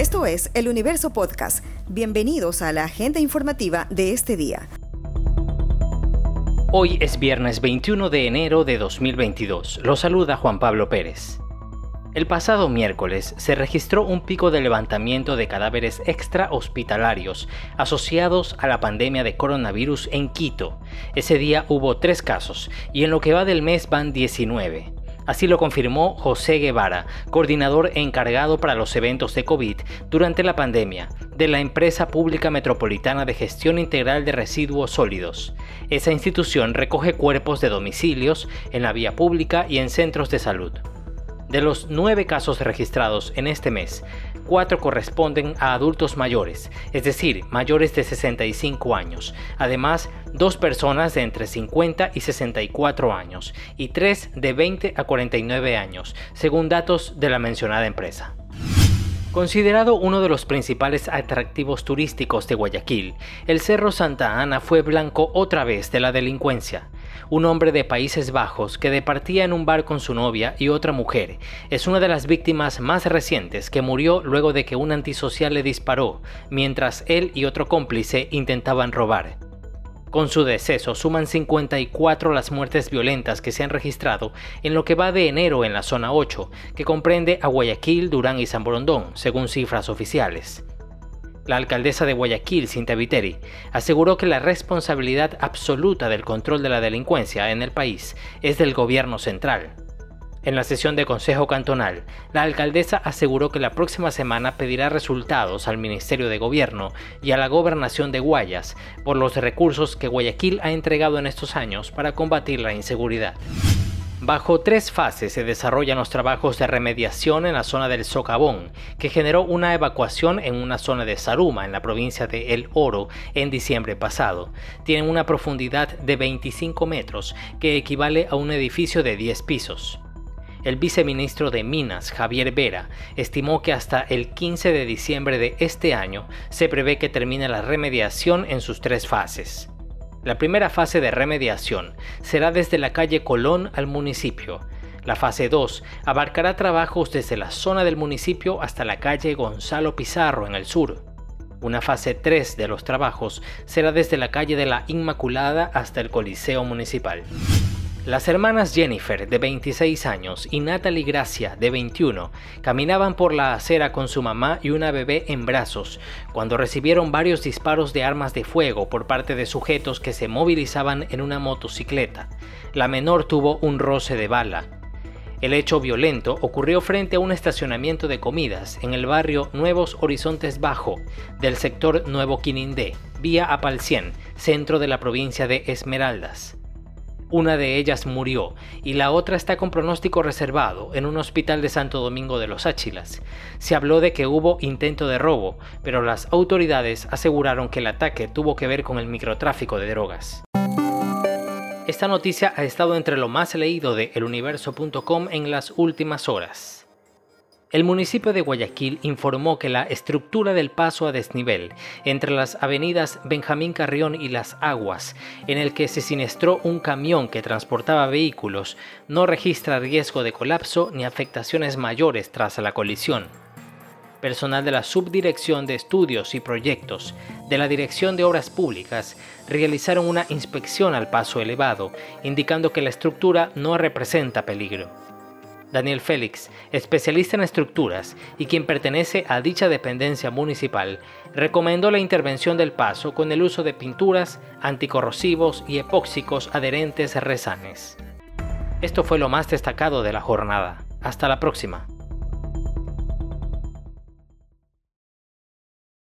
Esto es El Universo Podcast. Bienvenidos a la agenda informativa de este día. Hoy es viernes 21 de enero de 2022. Lo saluda Juan Pablo Pérez. El pasado miércoles se registró un pico de levantamiento de cadáveres extrahospitalarios asociados a la pandemia de coronavirus en Quito. Ese día hubo tres casos y en lo que va del mes van 19. Así lo confirmó José Guevara, coordinador encargado para los eventos de COVID durante la pandemia de la Empresa Pública Metropolitana de Gestión Integral de Residuos Sólidos. Esa institución recoge cuerpos de domicilios en la vía pública y en centros de salud. De los nueve casos registrados en este mes, cuatro corresponden a adultos mayores, es decir, mayores de 65 años. Además, dos personas de entre 50 y 64 años y tres de 20 a 49 años, según datos de la mencionada empresa. Considerado uno de los principales atractivos turísticos de Guayaquil, el Cerro Santa Ana fue blanco otra vez de la delincuencia. Un hombre de Países Bajos que departía en un bar con su novia y otra mujer es una de las víctimas más recientes que murió luego de que un antisocial le disparó mientras él y otro cómplice intentaban robar. Con su deceso suman 54 las muertes violentas que se han registrado en lo que va de enero en la zona 8, que comprende a Guayaquil, Durán y San Borondón, según cifras oficiales. La alcaldesa de Guayaquil, Cinta Viteri, aseguró que la responsabilidad absoluta del control de la delincuencia en el país es del gobierno central. En la sesión de Consejo Cantonal, la alcaldesa aseguró que la próxima semana pedirá resultados al Ministerio de Gobierno y a la Gobernación de Guayas por los recursos que Guayaquil ha entregado en estos años para combatir la inseguridad. Bajo tres fases se desarrollan los trabajos de remediación en la zona del Socavón, que generó una evacuación en una zona de Saruma, en la provincia de El Oro, en diciembre pasado. Tienen una profundidad de 25 metros, que equivale a un edificio de 10 pisos. El viceministro de Minas, Javier Vera, estimó que hasta el 15 de diciembre de este año se prevé que termine la remediación en sus tres fases. La primera fase de remediación será desde la calle Colón al municipio. La fase 2 abarcará trabajos desde la zona del municipio hasta la calle Gonzalo Pizarro en el sur. Una fase 3 de los trabajos será desde la calle de la Inmaculada hasta el Coliseo Municipal. Las hermanas Jennifer, de 26 años, y Natalie Gracia, de 21, caminaban por la acera con su mamá y una bebé en brazos, cuando recibieron varios disparos de armas de fuego por parte de sujetos que se movilizaban en una motocicleta. La menor tuvo un roce de bala. El hecho violento ocurrió frente a un estacionamiento de comidas en el barrio Nuevos Horizontes Bajo, del sector Nuevo Quinindé, vía Apalcien, centro de la provincia de Esmeraldas. Una de ellas murió y la otra está con pronóstico reservado en un hospital de Santo Domingo de los Áchilas. Se habló de que hubo intento de robo, pero las autoridades aseguraron que el ataque tuvo que ver con el microtráfico de drogas. Esta noticia ha estado entre lo más leído de eluniverso.com en las últimas horas. El municipio de Guayaquil informó que la estructura del paso a desnivel entre las avenidas Benjamín Carrión y Las Aguas, en el que se siniestró un camión que transportaba vehículos, no registra riesgo de colapso ni afectaciones mayores tras la colisión. Personal de la Subdirección de Estudios y Proyectos de la Dirección de Obras Públicas realizaron una inspección al paso elevado, indicando que la estructura no representa peligro. Daniel Félix, especialista en estructuras y quien pertenece a dicha dependencia municipal, recomendó la intervención del paso con el uso de pinturas, anticorrosivos y epóxicos adherentes rezanes. Esto fue lo más destacado de la jornada. Hasta la próxima.